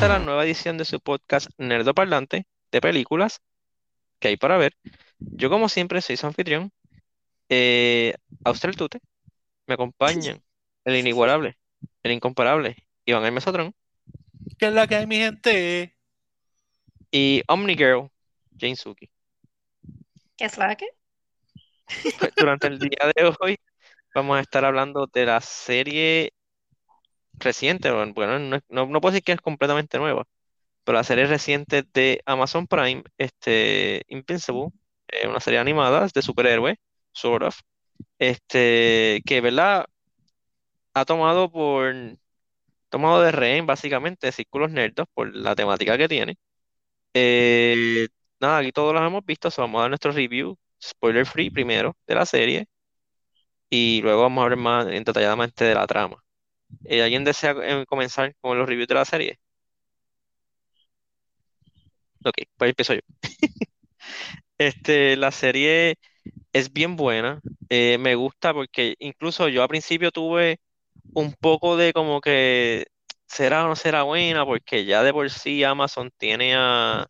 Esta la nueva edición de su podcast Nerdo Parlante de películas que hay para ver. Yo, como siempre, soy su anfitrión. Eh, Austral Tute. Me acompañan el inigualable, el incomparable, Iván el Mesotrón. ¿Qué es la que hay, mi gente? Y Omnigirl, Jane Suki. ¿Qué es la que? Pues, durante el día de hoy vamos a estar hablando de la serie reciente, bueno, no, no, puedo decir que es completamente nueva, pero la serie reciente de Amazon Prime, este, Invincible, eh, una serie animada de superhéroes, sort of, este, que, ¿verdad? Ha tomado por, tomado de rehén, básicamente, círculos nerdos por la temática que tiene. Eh, nada, aquí todos los hemos visto, vamos a dar nuestro review, spoiler free primero, de la serie, y luego vamos a hablar más detalladamente de la trama. Eh, ¿alguien desea eh, comenzar con los reviews de la serie? Ok, pues empiezo yo. Este, la serie es bien buena. Eh, me gusta porque incluso yo al principio tuve un poco de como que será o no será buena, porque ya de por sí Amazon tiene a,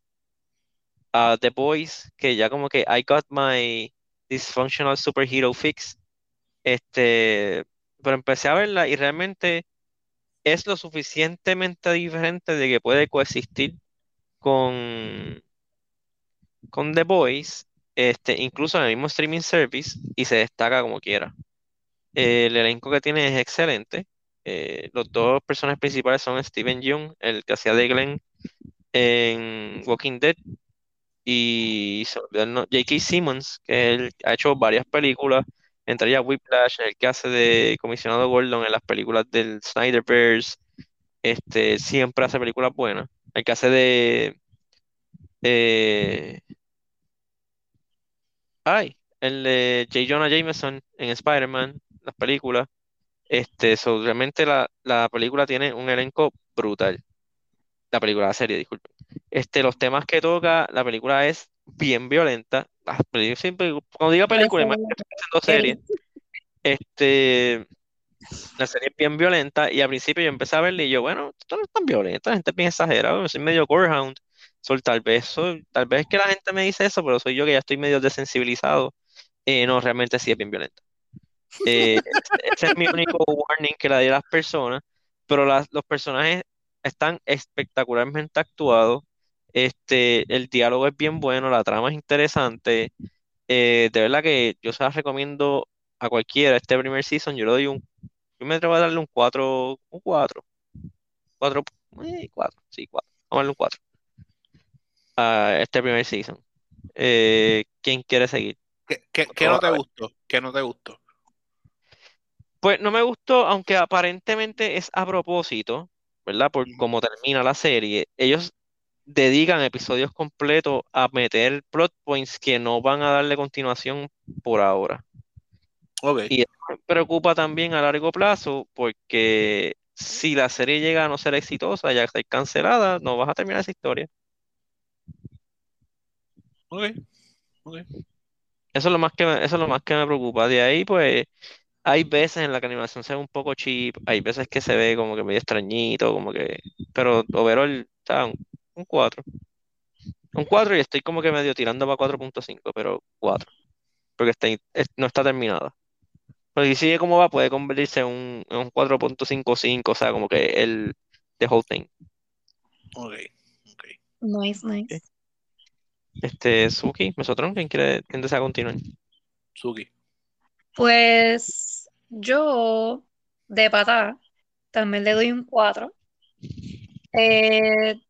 a The Boys, que ya como que I got my dysfunctional superhero fix. Este, pero empecé a verla y realmente es lo suficientemente diferente de que puede coexistir con, con The Voice, este, incluso en el mismo streaming service, y se destaca como quiera. el elenco que tiene es excelente. Eh, los dos personajes principales son Steven Yeun, el que hacía de Glenn en Walking Dead, y J.K. Simmons, que él ha hecho varias películas entre ellas Whiplash, el que hace de comisionado Gordon en las películas del Snyderverse, este, siempre hace películas buenas. El que hace de... Eh, ay, el de J. Jonah Jameson en Spider-Man, las películas. Este, realmente la, la, película tiene un elenco brutal. La película, la serie, disculpen. Este, los temas que toca, la película es bien violenta. Ah, cuando diga película, haciendo serie. Este, la serie es bien violenta y al principio yo empecé a verla y yo, bueno, esto no es tan violenta, la gente es bien exagerada, soy medio gorehound. Soy, tal vez soy, tal vez que la gente me dice eso, pero soy yo que ya estoy medio desensibilizado. Eh, no, realmente sí es bien violenta. Eh, ese es mi único warning que le doy a las personas, pero las, los personajes están espectacularmente actuados. Este, el diálogo es bien bueno, la trama es interesante. Eh, de verdad que yo se las recomiendo a cualquiera este primer season. Yo le doy un. Yo me atrevo a darle un 4. Un 4. 4. 4. Sí, 4. Vamos a darle un 4. A este primer season. Eh, ¿Quién quiere seguir? ¿Qué, qué, qué no te gustó? ¿Qué no te gustó? Pues no me gustó, aunque aparentemente es a propósito, ¿verdad? Por cómo termina la serie. Ellos dedican episodios completos a meter plot points que no van a darle continuación por ahora. Y eso me preocupa también a largo plazo porque si la serie llega a no ser exitosa, ya está cancelada, no vas a terminar esa historia. Ok, Eso es lo más que me, eso es lo más que me preocupa. De ahí, pues, hay veces en la que la animación se ve un poco cheap, hay veces que se ve como que medio extrañito, como que, pero overall, está un, un 4. Un 4 y estoy como que medio tirando para 4.5, pero 4. Porque está, no está terminada. Pero si sigue como va, puede convertirse en un, en un 4.55, o sea, como que el the whole thing. Ok, ok. Nice, nice. Este, Suki, ¿nosotros? ¿quién quiere, quién desea continuar? Suki. Pues yo, de pata, también le doy un 4. Eh,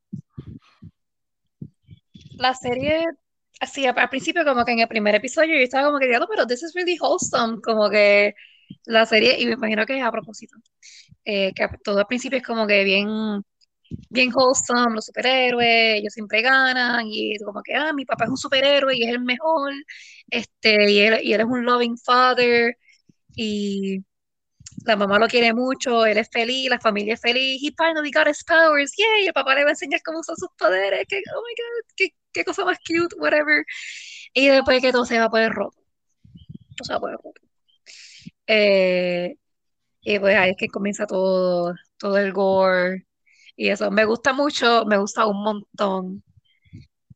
la serie, así al principio como que en el primer episodio yo estaba como que, pero this is really wholesome, como que la serie, y me imagino que es a propósito, eh, que todo al principio es como que bien, bien wholesome, los superhéroes, ellos siempre ganan, y como que, ah, mi papá es un superhéroe y es el mejor, este, y él, y él es un loving father, y la mamá lo quiere mucho, él es feliz, la familia es feliz, he finally got his powers, yay, el papá le va a enseñar cómo son sus poderes, que, oh my god, qué, qué cosa más cute, whatever. Y después que todo se va a poner roto. Todo se va a poner. Eh, y pues ahí es que comienza todo, todo el gore. Y eso me gusta mucho, me gusta un montón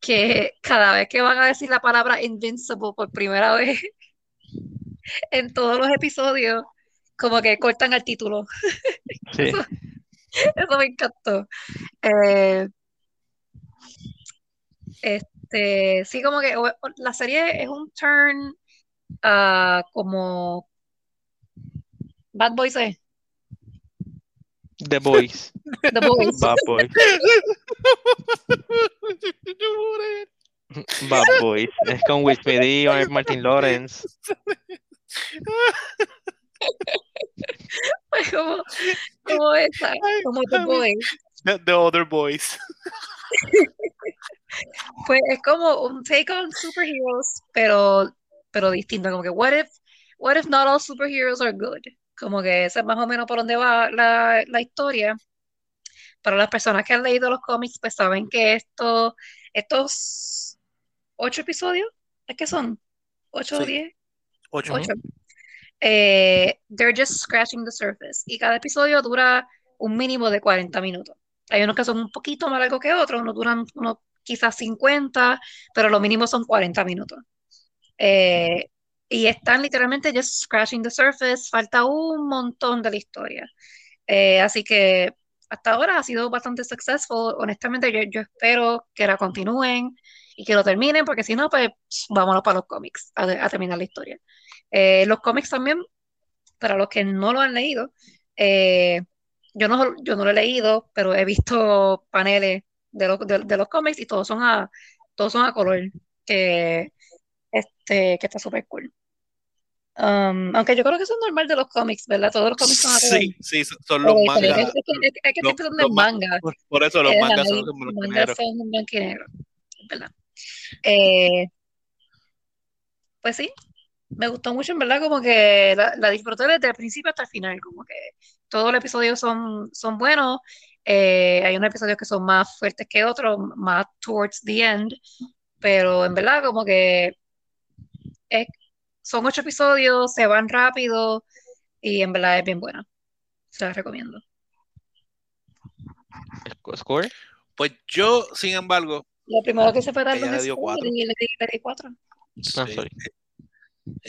que cada vez que van a decir la palabra Invincible por primera vez en todos los episodios, como que cortan el título. Sí. Eso, eso me encantó. Eh, este, sí, como que la serie es un turn ah, como Bad Boys es, The Boys. The Boys. Bad Boys. Bad Boys. Es con Will Smith y Martin Lawrence. como, como esa, como The Boys. The, the Other Boys. Pues es como un take on superheroes, pero, pero distinto, como que what if, what if not all superheroes are good? Como que ese es más o menos por donde va la, la historia. Para las personas que han leído los cómics, pues saben que esto, estos ocho episodios, ¿es que son? ¿Ocho o Sí. diez? Ocho. Ocho. Eh, they're just scratching the surface. Y cada episodio dura un mínimo de 40 minutos. Hay unos que son un poquito más largos que otros, unos duran unos quizás 50, pero lo mínimo son 40 minutos. Eh, y están literalmente just scratching the surface, falta un montón de la historia. Eh, así que hasta ahora ha sido bastante successful. Honestamente, yo, espero que la continúen y que lo terminen, porque si no, pues vámonos para los cómics a, a terminar la historia. Eh, los cómics también, para los que no lo han leído, eh, yo, no, yo no lo he leído, pero he visto paneles de, los de, de los cómics y todos son a, todos son a color, que, este, que está súper cool. Um, aunque yo creo que eso es normal de los cómics, ¿verdad? Todos los cómics son a color. Sí, sí, son los Eh, mangas. es, es que, es, que los- estoy pensando los en ma- manga. Por, por eso los Eh, mangas son los mangas son en blanco y negro, ¿verdad? Eh, pues sí, me gustó mucho, en verdad, como que la, la disfruté desde el principio hasta el final, como que todos los episodios son, son buenos, eh, hay unos episodios que son más fuertes que otros, más towards the end, pero en verdad como que es- son ocho episodios, se van rápido y en verdad es bien buena, se la recomiendo. Sc- ¿Score? Pues yo, sin embargo, Lo primero que se fue dar le di, cuatro. Ah, sí, sorry.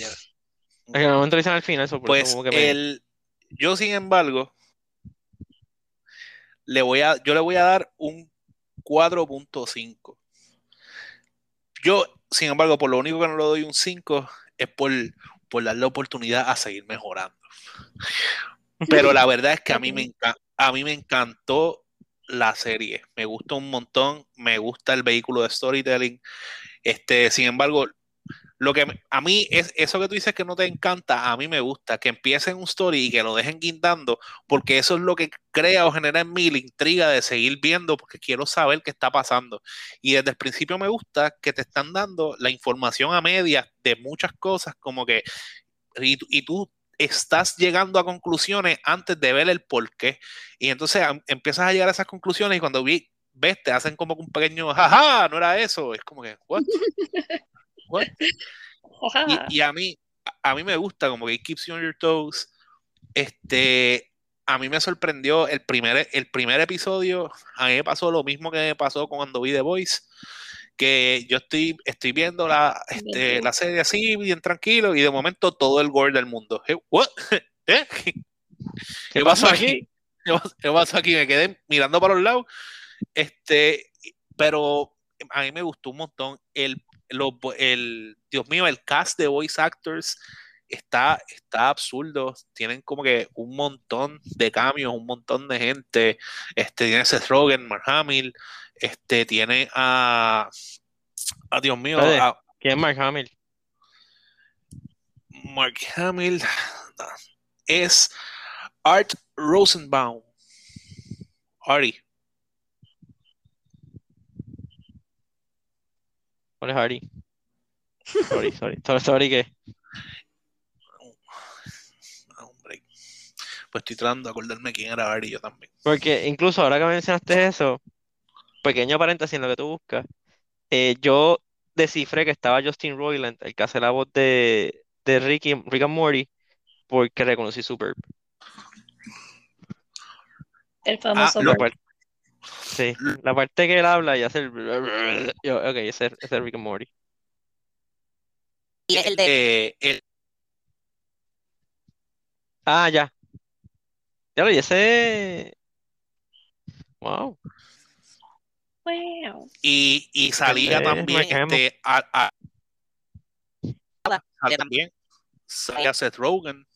Es que dicen al final, eso pues como que me- el, yo, sin embargo, le voy a, yo le voy a dar un 4.5. Yo, sin embargo, por lo único que no le doy un 5 es por, por darle oportunidad a seguir mejorando. Pero la verdad es que a mí me, enca- a mí me encantó la serie. Me gustó un montón. Me gusta el vehículo de storytelling. Este, sin embargo, lo que a mí es eso que tú dices que no te encanta, a mí me gusta que empiecen un story y que lo dejen guindando, porque eso es lo que crea o genera en mí la intriga de seguir viendo, porque quiero saber qué está pasando. Y desde el principio me gusta que te están dando la información a medias de muchas cosas, como que, y, y tú estás llegando a conclusiones antes de ver el por qué. Y entonces am- empiezas a llegar a esas conclusiones y cuando vi, ves, te hacen como un pequeño, jaja, no era eso. Es como que, what? What? Y, y a mí, a mí me gusta como que it keeps you on your toes. Este, a mí me sorprendió el primer, el primer episodio. A mí me pasó lo mismo que me pasó cuando vi The Voice. Que yo estoy, estoy viendo la, este, la serie así, bien tranquilo, y de momento todo el gore del mundo. Eh, what? ¿Eh? ¿Qué pasó aquí? ¿Qué pasó- qué pasó aquí? Me quedé mirando para los lados. Este, pero a mí me gustó un montón. El, los el, Dios mío, el cast de voice actors está, está absurdo. Tienen como que un montón de cambios, un montón de gente. Este, tiene Seth Rogen, Mark Hamill, este, tiene a, a Dios mío, a ¿Quién es Mark Hamill? Mark Hamill es Art Rosenbaum. Artie. ¿Cuál es Hardy? Sorry, sorry. Sorry, que Ah, hombre. Pues estoy tratando de acordarme quién era Artie yo también. Porque incluso ahora que mencionaste eso, pequeño paréntesis en lo que tú buscas, eh, yo descifré que estaba Justin Roiland, el que hace la voz de, de Ricky, Rick and Morty, porque reconocí Superb. El famoso Ah, lo- Bert. Sí, la parte que él habla y hace el... Yo, ok, ese, ese es Rick and Morty. Y el de Eh, el- Ah, ya. Ya y ese... Wow. Wow. y, y salía también este, a- a- salía también salía Seth Rogen.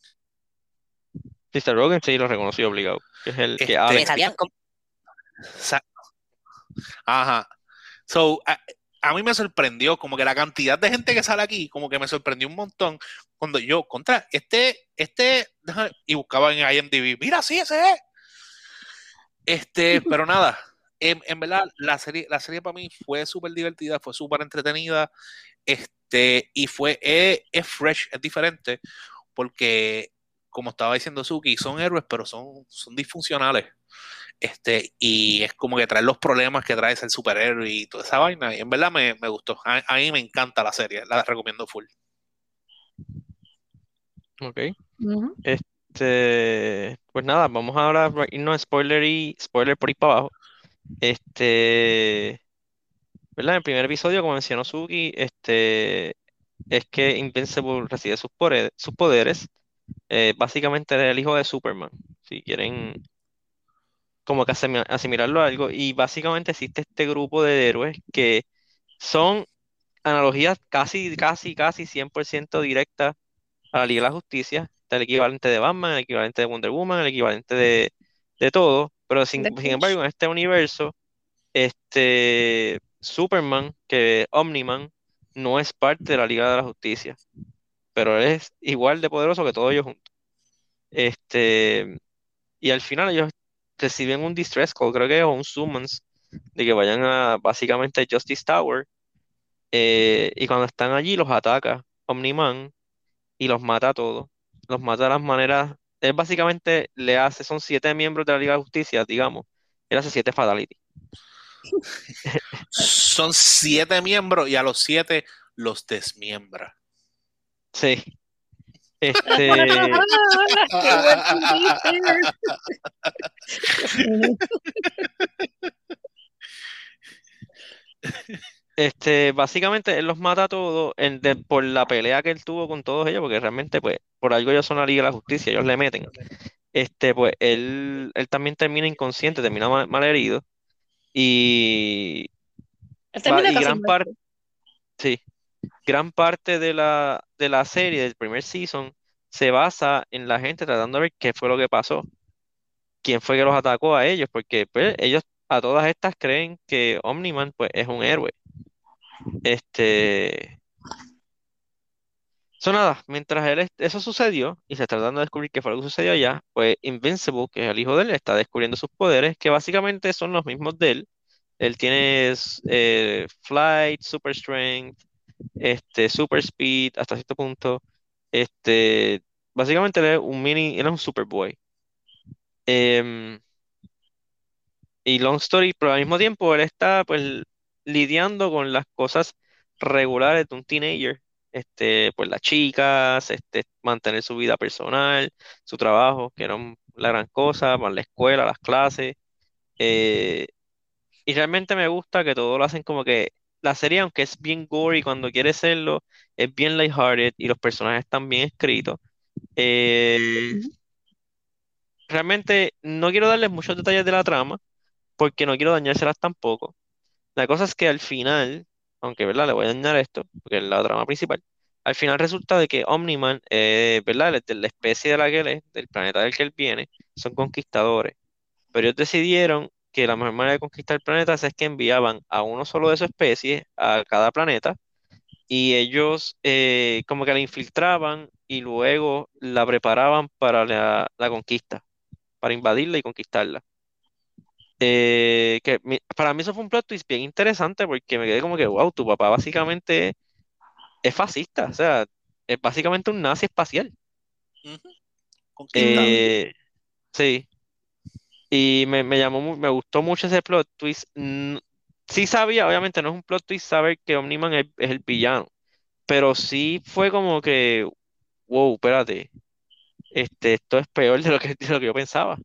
Mr. Rogan sí lo reconocí obligado. Que es el que Este, que habla. salían como- Ajá. So, a, a mí me sorprendió como que la cantidad de gente que sale aquí, como que me sorprendió un montón cuando yo, contra, este, este, y buscaba en IMDb, mira, sí, ese es. Este, pero nada, en, en verdad, la serie, la serie para mí fue súper divertida, fue súper entretenida, este, y fue, es, es fresh, es diferente, porque, como estaba diciendo Suki, son héroes, pero son, son disfuncionales. Este, y es como que trae los problemas que trae ser superhéroe y toda esa vaina. Y en verdad me, me gustó. A, a mí me encanta la serie, la recomiendo full. Ok. Este, pues nada, vamos ahora a irnos a spoiler y spoiler por ahí para abajo. Este, ¿verdad? En el primer episodio, como mencionó Suki, este, es que Invincible recibe sus poderes, sus poderes. Eh, básicamente es el hijo de Superman, si quieren como que asimi- asimilarlo a algo. Y básicamente existe este grupo de héroes que son analogías casi, casi, casi 100% directas a la Liga de la Justicia. Está el equivalente de Batman, el equivalente de Wonder Woman, el equivalente de, de todo. Pero sin, sin embargo, en este universo, este Superman, que Omni-Man, no es parte de la Liga de la Justicia. Pero él es igual de poderoso que todos ellos juntos. Este, y al final ellos reciben un distress call, creo que es, o un summons, de que vayan a básicamente Justice Tower. eh, y cuando están allí los ataca Omni-Man y los mata a todos. Los mata de las maneras. Él básicamente le hace, son siete miembros de la Liga de Justicia, digamos. Él hace siete fatality. Son siete miembros y a los siete los desmiembra. Sí. Este, este, básicamente él los mata a todos en- de- por la pelea que él tuvo con todos ellos, porque realmente, pues, por algo ellos son la Liga de la Justicia, ellos le meten. Este, pues, él, él también termina inconsciente, termina mal, mal herido. Y, Él va- termina y gran parte, sí, gran parte de la, de la serie, del primer season, se basa en la gente tratando de ver qué fue lo que pasó, quién fue que los atacó a ellos, porque pues, ellos a todas estas creen que Omni-Man pues, es un héroe. Este, So nada, mientras él eso sucedió y se está tratando de descubrir qué fue lo que sucedió allá, pues Invincible, que es el hijo de él, está descubriendo sus poderes, que básicamente son los mismos de él. Él tiene eh, Flight, Super Strength, este, Super Speed, hasta cierto punto. Este, básicamente es un mini, es un Superboy. Em, y long story, pero al mismo tiempo él está pues lidiando con las cosas regulares de un teenager. Este, pues las chicas, este, mantener su vida personal, su trabajo, que era la gran cosa, más la escuela, las clases. eh, y realmente me gusta que todo lo hacen como que la serie, aunque es bien gory cuando quiere serlo, es bien lighthearted y los personajes están bien escritos. Eh, realmente no quiero darles muchos detalles de la trama porque no quiero dañárselas tampoco. La cosa es que al final, aunque verdad, le voy a dañar esto, porque es la trama principal, al final resulta de que Omni-Man, eh, de la especie de la que él es, del planeta del que él viene, son conquistadores. Pero ellos decidieron que la mejor manera de conquistar planetas es que enviaban a uno solo de su especie a cada planeta y ellos eh, como que la infiltraban y luego la preparaban para la, la conquista, para invadirla y conquistarla. Eh, que mi- para mí eso fue un plot twist bien interesante porque me quedé como que, wow, tu papá básicamente es fascista, o sea, es básicamente un nazi espacial. Ujú. Conquistado. Eh, sí. Y me, me llamó, me gustó mucho ese plot twist. Sí sabía, obviamente no es un plot twist saber que Omniman es, es el villano, pero sí fue como que, wow, espérate, este, esto es peor de lo que, de lo que yo pensaba.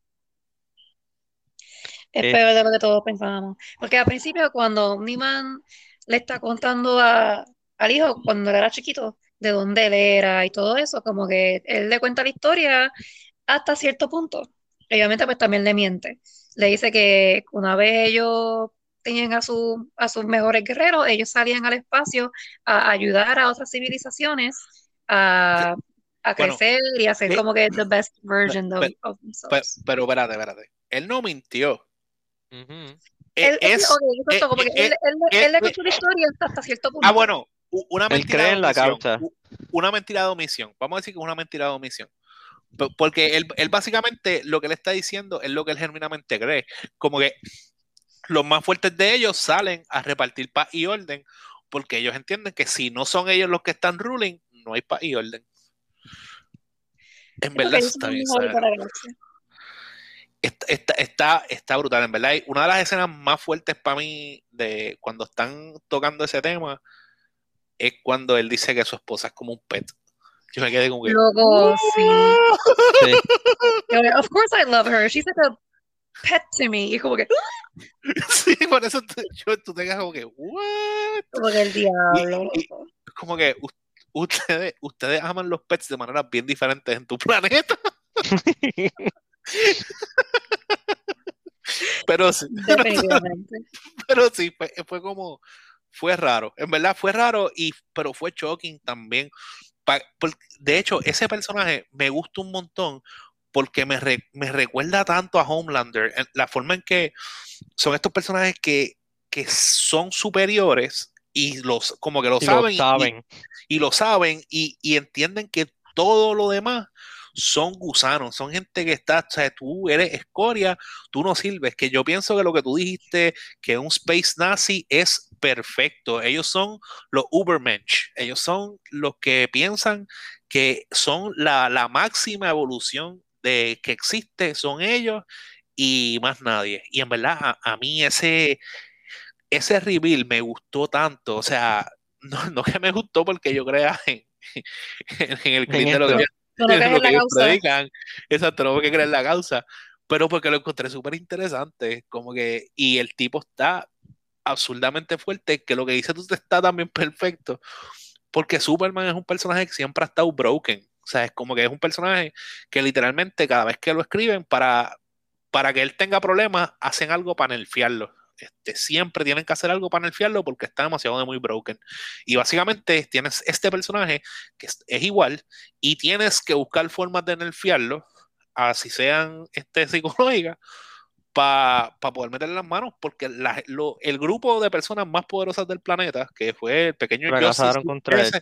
Es Eh. peor de lo que todos pensábamos. Porque al principio, cuando Omniman le está contando a, al hijo, cuando él era chiquito, de dónde él era y todo eso, como que él le cuenta la historia hasta cierto punto. Y obviamente, pues también le miente. Le dice que una vez ellos tenían a, su, a sus mejores guerreros, ellos salían al espacio a ayudar a otras civilizaciones a, a Bueno, crecer y a ser como que the best version of, pe- of themselves. pero espérate, espérate. Él no mintió. Ujú. E- Él, él- es, ok, exacto, como que él, él- él le contó la historia hasta, cierto punto. ah, bueno, una Él mentira cree de en la causa. Una mentira de omisión. Vamos a decir que es una mentira de omisión. Porque él, él básicamente lo que le está diciendo es lo que él genuinamente cree. Como que los más fuertes de ellos salen a repartir paz y orden porque ellos entienden que si no son ellos los que están ruling, no hay paz y orden. En porque verdad está bien. Está, está, está, está brutal, en verdad. Y Una de las escenas más fuertes para mí de cuando están tocando ese tema es cuando él dice que su esposa es como un pet. Yo me quedé como que. Luego, sí. Of course I love her. She's like a pet to me. Y como que, Sí, por eso tú, yo- tú te quedas como que, ¿what? como que el diablo. Y-. Como que ustedes, ustedes aman los pets de maneras bien diferentes en tu planeta. Pero sí, Definitivamente. pero sí, fue, fue como, fue raro, en verdad fue raro, y, pero fue shocking también. De hecho, ese personaje me gusta un montón porque me, re- me recuerda tanto a Homelander, la forma en que son estos personajes que, que son superiores y los como que lo Y saben, lo y- saben. y lo saben y, y entienden que todo lo demás son gusanos, son gente que está, o sea, tú eres escoria, tú no sirves, que yo pienso que lo que tú dijiste, que un space nazi es perfecto, ellos son los Ubermensch, ellos son los que piensan que son la, la máxima evolución de que existe, son ellos y más nadie, y en verdad a, a mí ese, ese reveal me gustó tanto, o sea, no, no que me gustó porque yo crea en, en el clip de lo que, No, lo que la ellos causa. predican. Exacto, no porque creer la causa, pero porque lo encontré súper interesante, como que, y el tipo está absurdamente fuerte, que lo que dice tú está también perfecto, porque Superman es un personaje que siempre ha estado broken, o sea, es como que es un personaje que literalmente cada vez que lo escriben para, para que él tenga problemas, hacen algo para nerfearlo. Este, siempre tienen que hacer algo para nerfearlo porque está demasiado de muy broken. Y básicamente tienes este personaje que es, igual y tienes que buscar formas de nerfearlo, así sean este, psicológicas, para poder meterle las manos, porque la- lo- el grupo de personas más poderosas del planeta, que fue el pequeño Fracasaron Justice contra él. ese,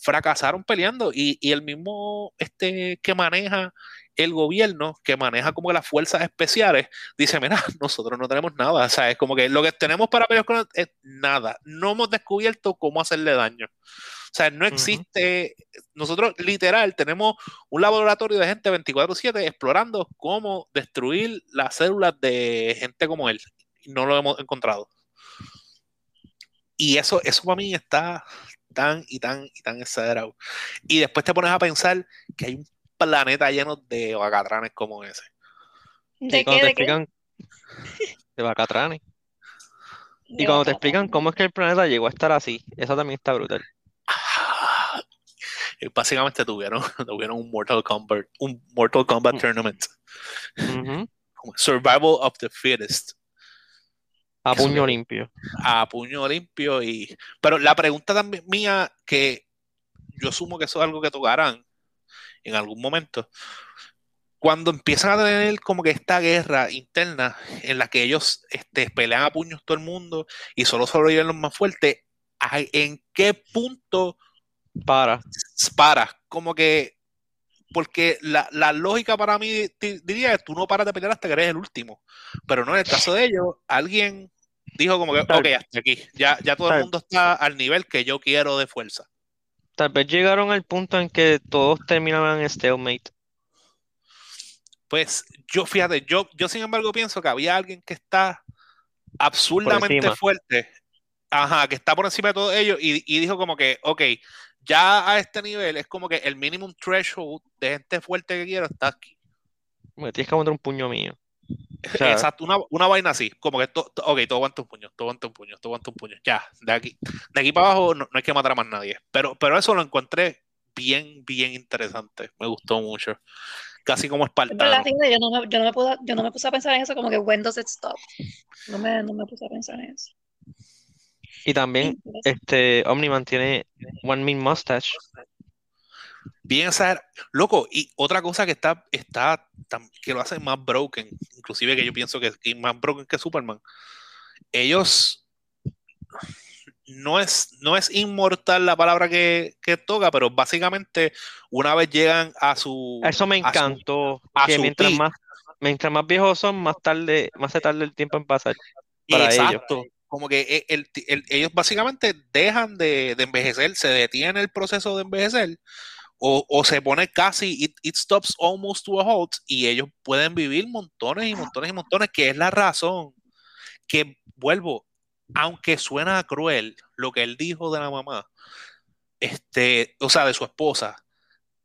fracasaron peleando y, y el mismo este que maneja el gobierno, que maneja como las fuerzas especiales, dice, mira, nosotros no tenemos nada, o sea, es como que lo que tenemos para pelear es nada, no hemos descubierto cómo hacerle daño. O sea, no existe, nosotros literal tenemos un laboratorio de gente 24/7 explorando cómo destruir las células de gente como él. No lo hemos encontrado. Y eso, eso para mí está tan y tan y tan exagerado. Y después te pones a pensar que hay un planeta lleno de vacatranes como ese. Y ¿De cuando qué? te ¿De qué? explican de Bacatranes. De Y cuando te explican cómo es que el planeta llegó a estar así, eso también está brutal. Ah, y básicamente tuvieron, tuvieron un Mortal Kombat, un Mortal Kombat Mm. Tournament. Survival of the Fittest. A Eso puño me- limpio. a puño limpio y pero la pregunta también mía que yo asumo que eso es algo que tocarán en algún momento cuando empiezan a tener como que esta guerra interna en la que ellos este, pelean a puños todo el mundo y solo sobreviven los más fuertes en qué punto Para. paras como que porque la, la lógica para mí di- diría que tú no paras de pelear hasta que eres el último. Pero no en el caso de ellos, alguien dijo como que, ok, hasta aquí. Ya, ya todo el mundo está al nivel que yo quiero de fuerza. Tal vez llegaron al punto en que todos terminaban en stalemate. Pues yo, fíjate, yo, yo sin embargo pienso que había alguien que está absurdamente fuerte, ajá, que está por encima de todos ellos y, y dijo como que, ok, ya a este nivel es como que el minimum threshold de gente fuerte que quiero está aquí. Me tienes que montar un puño mío. O sea, Exacto, una, una vaina así, como que to- to- ok, todo aguanta un puño, todo aguanta un puño, todo aguanta un puño. Ya, de aquí, de aquí para abajo no, no hay que matar a más nadie. Pero, pero eso lo encontré bien, bien interesante. Me gustó mucho. Casi como espartano. yo no me, yo no me pude, yo no me puse a pensar en eso como que when does it stop. No me, no me puse a pensar en eso. y también este Omniman tiene One Mean Mustache. Bien. Loco, y otra cosa que está, está que lo hace más broken, inclusive que yo pienso que es más broken que Superman. Ellos no es, no es inmortal la palabra que, que toca, pero básicamente una vez llegan a su Eso me a su- encantó, a que su mientras peak. más, mientras más viejos son, más tarde, más se tarda el tiempo en pasar para ellos. Exacto. Como que e- el- el- ellos básicamente dejan de, de envejecer, se detiene el proceso de envejecer, o, o se pone casi, it, it stops almost to a halt, y ellos pueden vivir montones y montones y montones, que es la razón que, vuelvo, aunque suena cruel lo que él dijo de la mamá, este, o sea, de su esposa,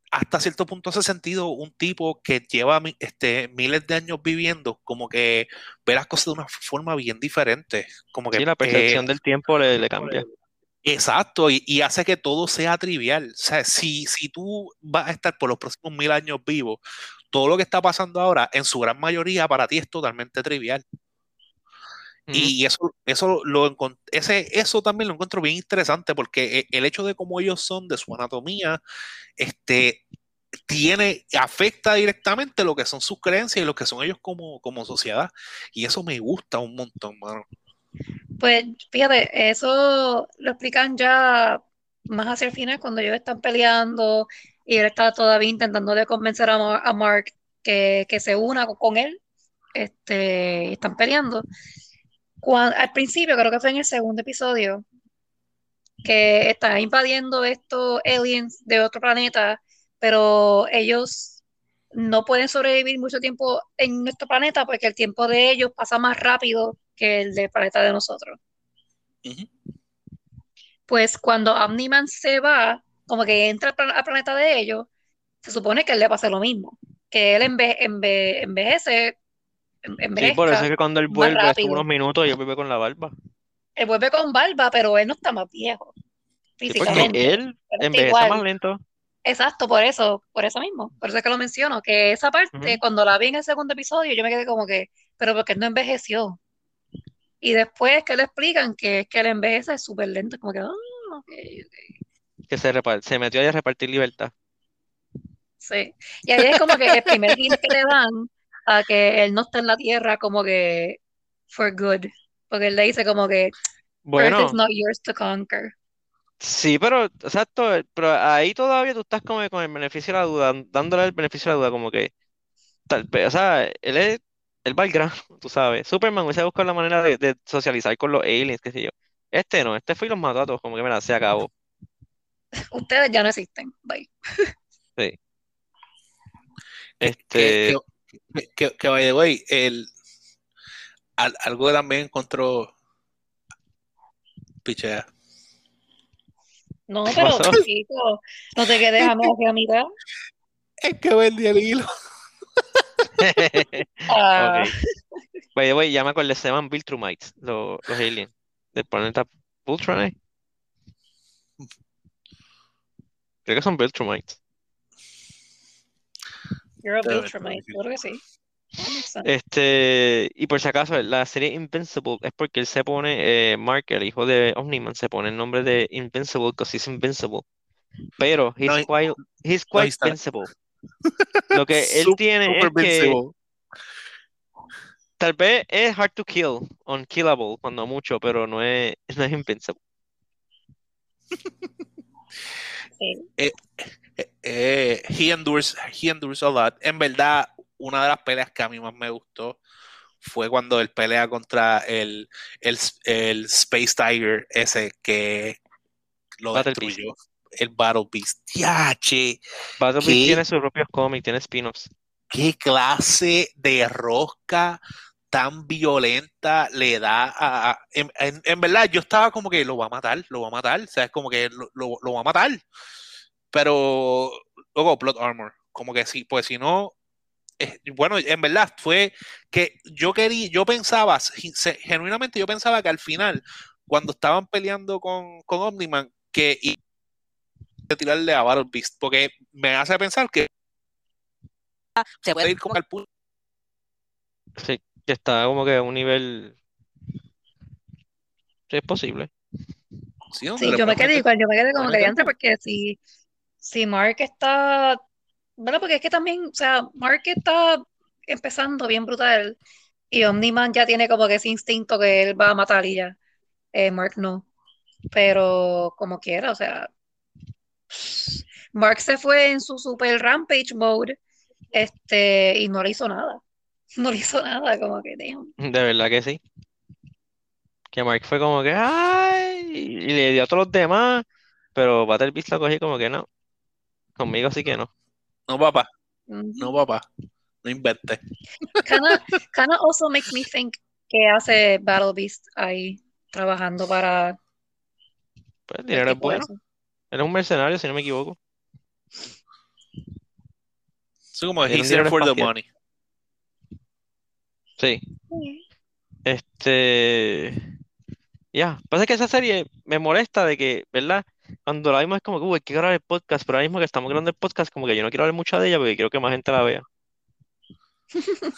hasta cierto punto hace sentido un tipo que lleva este, miles de años viviendo, como que ve las cosas de una forma bien diferente. Como que Sí, la eh, percepción del tiempo le, le cambia. Exacto, y, y hace que todo sea trivial. O sea, si, si tú vas a estar por los próximos mil años vivo, todo lo que está pasando ahora, en su gran mayoría, para ti es totalmente trivial. Y eso, eso, lo ese, eso también lo encuentro bien interesante porque e- el hecho de cómo ellos son, de su anatomía, este, tiene, afecta directamente lo que son sus creencias y lo que son ellos como, como sociedad. Y eso me gusta un montón, mano. Pues fíjate, eso lo explican ya más hacia el final cuando ellos están peleando y él está todavía intentando de convencer a, Mar- a Mark que, que se una con, él. Este, están peleando. Al principio, creo que fue en el segundo episodio, que están invadiendo estos aliens de otro planeta, pero ellos no pueden sobrevivir mucho tiempo en nuestro planeta porque el tiempo de ellos pasa más rápido que el del planeta de nosotros. Pues cuando Omniman se va, como que entra al, plan- al planeta de ellos, se supone que él le pasa lo mismo, que él enve- enve- envejece, en- Sí, por eso es que cuando él vuelve, estuvo rápido. unos minutos y él vuelve con la barba. él vuelve con barba, pero él no está más viejo Sí, físicamente. porque él envejece igual. más lento. Exacto, por eso, por eso mismo, por eso es que lo menciono, que esa parte, cuando la vi en el segundo episodio, yo me quedé como que, pero porque él no envejeció. Y después que le explican que es que él envejece es súper lento, como que, ah, que se, se metió ahí a repartir libertad. sí. Y ahí es como que el primer hint que le dan a que él no está en la Tierra como que for good, porque él le dice como que Earth Bueno, is not yours to conquer. sí, pero exacto, pero ahí todavía tú estás como con el beneficio de la duda, dándole el beneficio de la duda, como que tal vez, o sea, él es, él va al grano, tú sabes. Superman hubiese buscado la manera de, de socializar con los aliens, qué sé yo. Este no, este fue y los mató a todos, como que mira, se acabó. Ustedes ya no existen, bye. Sí. Este, que, que, que, que, by the way, el, al- algo que también encontró pichea. No, ¿Qué pero chico, no te quedes a media mitad. Es que vendí el hilo. Ah, ok. By the way, ya me acordé, se llaman Viltrumites, los, los aliens del planeta Voltron, ¿eh? Creo que son Viltrumites. you're a Debe Viltrumite, ser. creo que sí. Este, y por si acaso, la serie Invincible es porque él se pone, eh, Mark, el hijo de Omniman, se pone el nombre de Invincible because he's invincible. Pero he's No, quite, he's no, quite not. invincible. Lo que él tiene es que tal vez es hard to kill, unkillable, cuando mucho, pero no es, no es invincible. Sí. Eh, eh, he endures, he endures a lot. En verdad, una de las peleas que a mí más me gustó fue cuando él pelea contra el, el, el Space Tiger ese que lo Battle destruyó. El Battle Beast. ¡Yache! Battle. Beast tiene sus propios cómics, tiene spin-offs. ¿Qué clase de rosca tan violenta le da a... a- en, en- en verdad, yo estaba como que lo va a matar, lo va a matar. O sea, es como que lo, lo- lo va a matar. Pero luego Blood Armor. Como que sí, pues si no, bueno, en verdad fue que yo quería, yo pensaba, ge- genuinamente yo pensaba que al final, cuando estaban peleando con, con Omniman, que tirarle a Battle Beast, porque me hace pensar que Se puede ir como al punto. Sí, que está como que a un nivel. Sí, es posible. Sí, yo me quedé igual, yo me quedé como que con- porque si, si Mark está, bueno, porque es que también, o sea, Mark está empezando bien brutal y Omni-Man ya tiene como que ese instinto que él va a matar y ya. Eh, Mark no, pero como quiera, o sea, Mark se fue en su super rampage mode, este, y no le hizo nada. No le hizo nada, como que, damn. De verdad que sí. Que Mark fue como que, ¡ay! Y le dio a todos los demás. Pero Battle Beast lo cogí como que no. Conmigo sí que no. No, papá, Ujú. no, papá, no inventes. Kinda, kinda also makes me think que hace Battle Beast ahí trabajando para Pues dinero es bueno. Él es un mercenario, si no me equivoco. Es como Era he's here dinero for the money. Sí. Este. Ya. Pasa que esa serie me molesta de que, ¿verdad? Cuando la vimos es como que, uy, hay que grabar el podcast. Pero ahora mismo que estamos grabando el podcast, como que yo no quiero hablar mucho de ella porque quiero que más gente la vea.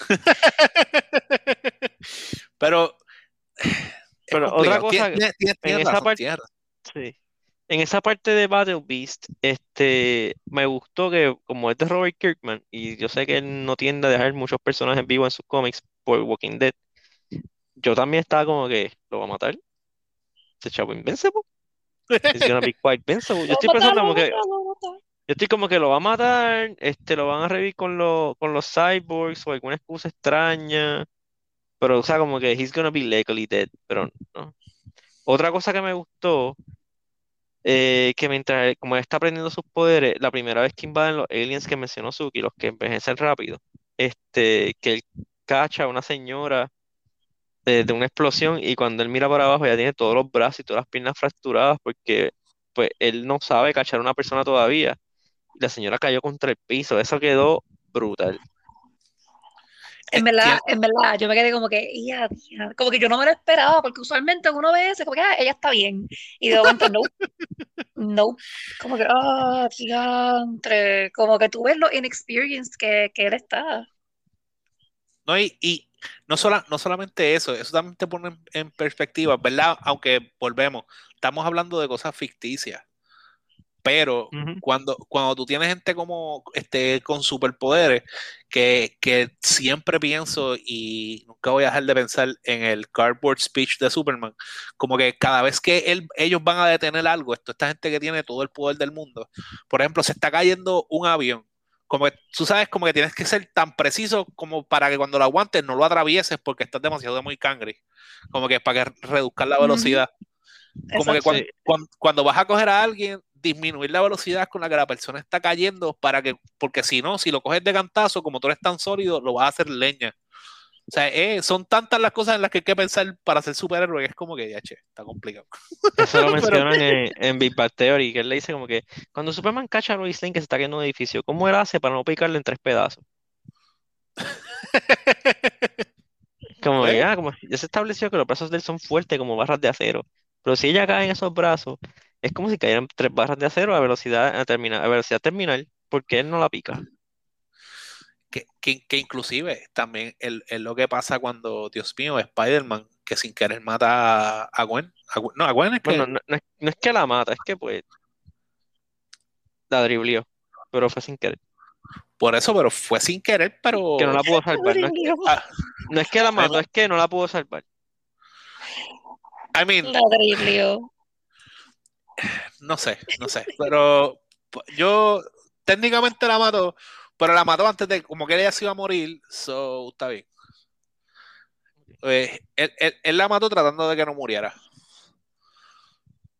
Pero, Pero otra cosa, Tienes, tienes- en tienes esa razón, parte. tienes razón. Sí. En esa parte de Battle Beast, este, me gustó que como es de Robert Kirkman, y yo sé que él no tiende a dejar muchos personajes vivos en sus cómics por Walking Dead, yo también estaba como que, ¿lo va a matar? Ese chavo invincible. He's gonna be quite invincible. Yo Lo estoy pensando como que, lo lo yo estoy como que lo va a matar, este, lo van a revivir con, los con los cyborgs o alguna excusa extraña, pero o sea, como que he's gonna be legally dead, pero no. Otra cosa que me gustó eh, que mientras, como él está aprendiendo sus poderes, la primera vez que invaden los aliens que mencionó Suki, los que envejecen rápido, este, que él cacha a una señora de, de una explosión y cuando él mira para abajo ya tiene todos los brazos y todas las piernas fracturadas porque pues él no sabe cachar a una persona todavía. La señora cayó contra el piso, eso quedó brutal. En Eh, verdad, en verdad, yo me quedé como que, "Ya, ya", como que yo no me lo esperaba, porque usualmente uno ve eso, como que, "Ah, ella está bien. Y de momento, no, no, como que, ah, diantre, como que tú ves lo inexperienced que, que él está. No, y, y no, sola, no solamente eso, eso también te pone en, en perspectiva, ¿verdad? Aunque volvemos, estamos hablando de cosas ficticias, pero cuando, cuando tú tienes gente como este con superpoderes, que, que siempre pienso y nunca voy a dejar de pensar en el cardboard speech de Superman, como que cada vez que él, ellos van a detener algo, esto, esta gente que tiene todo el poder del mundo, por ejemplo, se está cayendo un avión, como que tú sabes, como que tienes que ser tan preciso como para que cuando lo aguantes no lo atravieses porque estás demasiado muy cangre, como que para que reduzcar la velocidad. Como que cuando, cuando vas a coger a alguien, disminuir la velocidad con la que la persona está cayendo para que, porque si no, si lo coges de cantazo, como tú eres tan sólido, lo vas a hacer leña. O sea, eh, son tantas las cosas en las que hay que pensar para ser superhéroe que es como que ya, che, está complicado. Eso lo Pero- mencionan en, en Big Bang Theory, que él le dice como que cuando Superman cacha a Lois Lane que se está cayendo en un edificio, ¿cómo él hace para no picarle en tres pedazos? Como que, Pues. ah, como si- ya se estableció que los brazos de él son fuertes como barras de acero. Pero si ella cae en esos brazos, es como si cayeran tres barras de acero a velocidad, a terminal, a velocidad terminal, porque él no la pica. que, que, que inclusive también es lo que pasa cuando, Dios mío, Spider-Man, que sin querer mata a, a Gwen. A Gwen- no, a Gwen es que... Bueno, no, no es, no es que la mata, es que pues la driblió, pero fue sin querer. Por eso, pero fue sin querer, pero... Que no la pudo salvar. No es, Dios, Ah, no es que la mató, es que no la pudo salvar. I mean, la driblió. No sé, no sé. Pero yo técnicamente la mato, pero la mató antes de, como que ella se iba a morir, so está bien. Eh, él, él- él la mató tratando de que no muriera.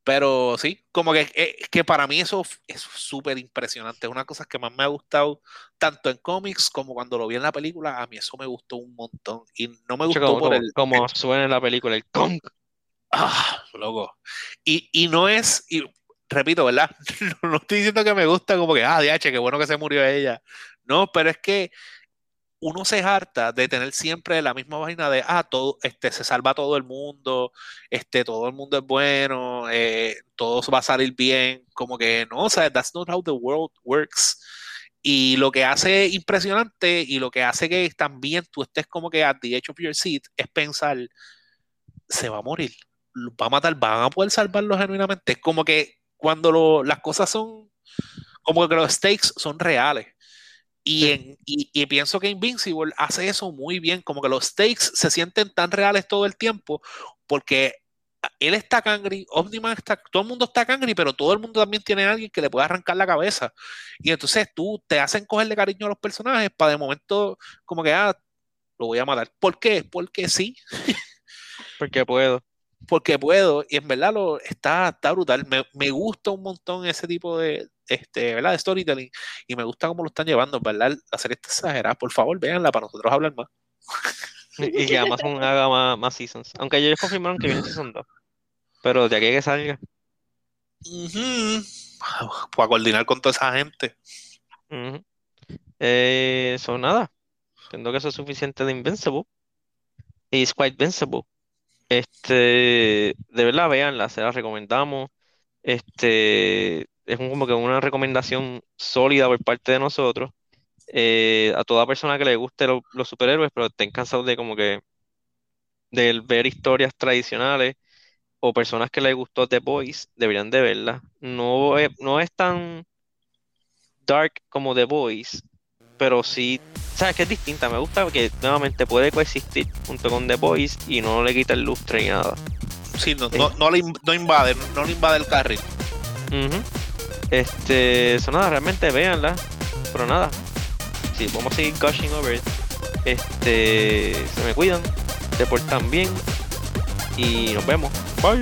Pero sí, como que, eh, que para mí eso es súper impresionante. Es una cosa que más me ha gustado, tanto en cómics como cuando lo vi en la película. A mí eso me gustó un montón. Y no me gustó como, por como, el, como suena en la película, el conk. Ah, loco. Y, y no es, y repito, ¿verdad? No, estoy diciendo que me gusta como que, ah, DH, qué bueno que se murió ella. No, pero es que uno se harta de tener siempre la misma vaina de, ah, todo, este, se salva todo el mundo, este, todo el mundo es bueno, eh, todo va a salir bien, como que no, o sea, that's not how the world works. Y lo que hace impresionante y lo que hace que también tú estés como que at the edge of your seat es pensar, se va a morir, va a matar, van a poder salvarlo genuinamente. Es como que cuando las cosas son, como que los stakes son reales. Y, en, y, pienso que Invincible hace eso muy bien, como que los stakes se sienten tan reales todo el tiempo, porque él está cangri, Omniman está, todo el mundo está cangri, pero todo el mundo también tiene a alguien que le puede arrancar la cabeza. Y entonces tú te hacen cogerle cariño a los personajes para de momento, como que, ah, lo voy a matar. ¿Por qué? Porque sí. Porque puedo. Porque puedo, y en verdad lo, está, está brutal. Me, me gusta un montón ese tipo de, este, ¿verdad? de storytelling y me gusta cómo lo están llevando, ¿verdad? La serie está exagerada. Por favor, véanla para nosotros hablar más. Y que Amazon haga más, más seasons. Aunque ellos confirmaron que viene season 2. Pero de aquí a que salga. Para coordinar con toda esa gente. eh, eso nada. Entiendo que eso es suficiente de Invincible. It's quite Invincible. Este, de verdad, véanla, se la recomendamos. Este, es como que una recomendación sólida por parte de nosotros. Eh, a toda persona que le guste los superhéroes, pero estén cansados de como que de ver historias tradicionales o personas que les gustó The Boys, deberían de verla. No es, no es tan dark como The Boys, pero sí, sabes que es distinta. Me gusta porque nuevamente puede coexistir junto con The Boys y no le quita el lustre ni nada. Sí, no, no, le, invade, no le invade el carril. Este, eso nada, realmente véanla. Pero nada, si vamos a seguir gushing over it. Este, se me cuidan, se portan bien y nos vemos. Bye.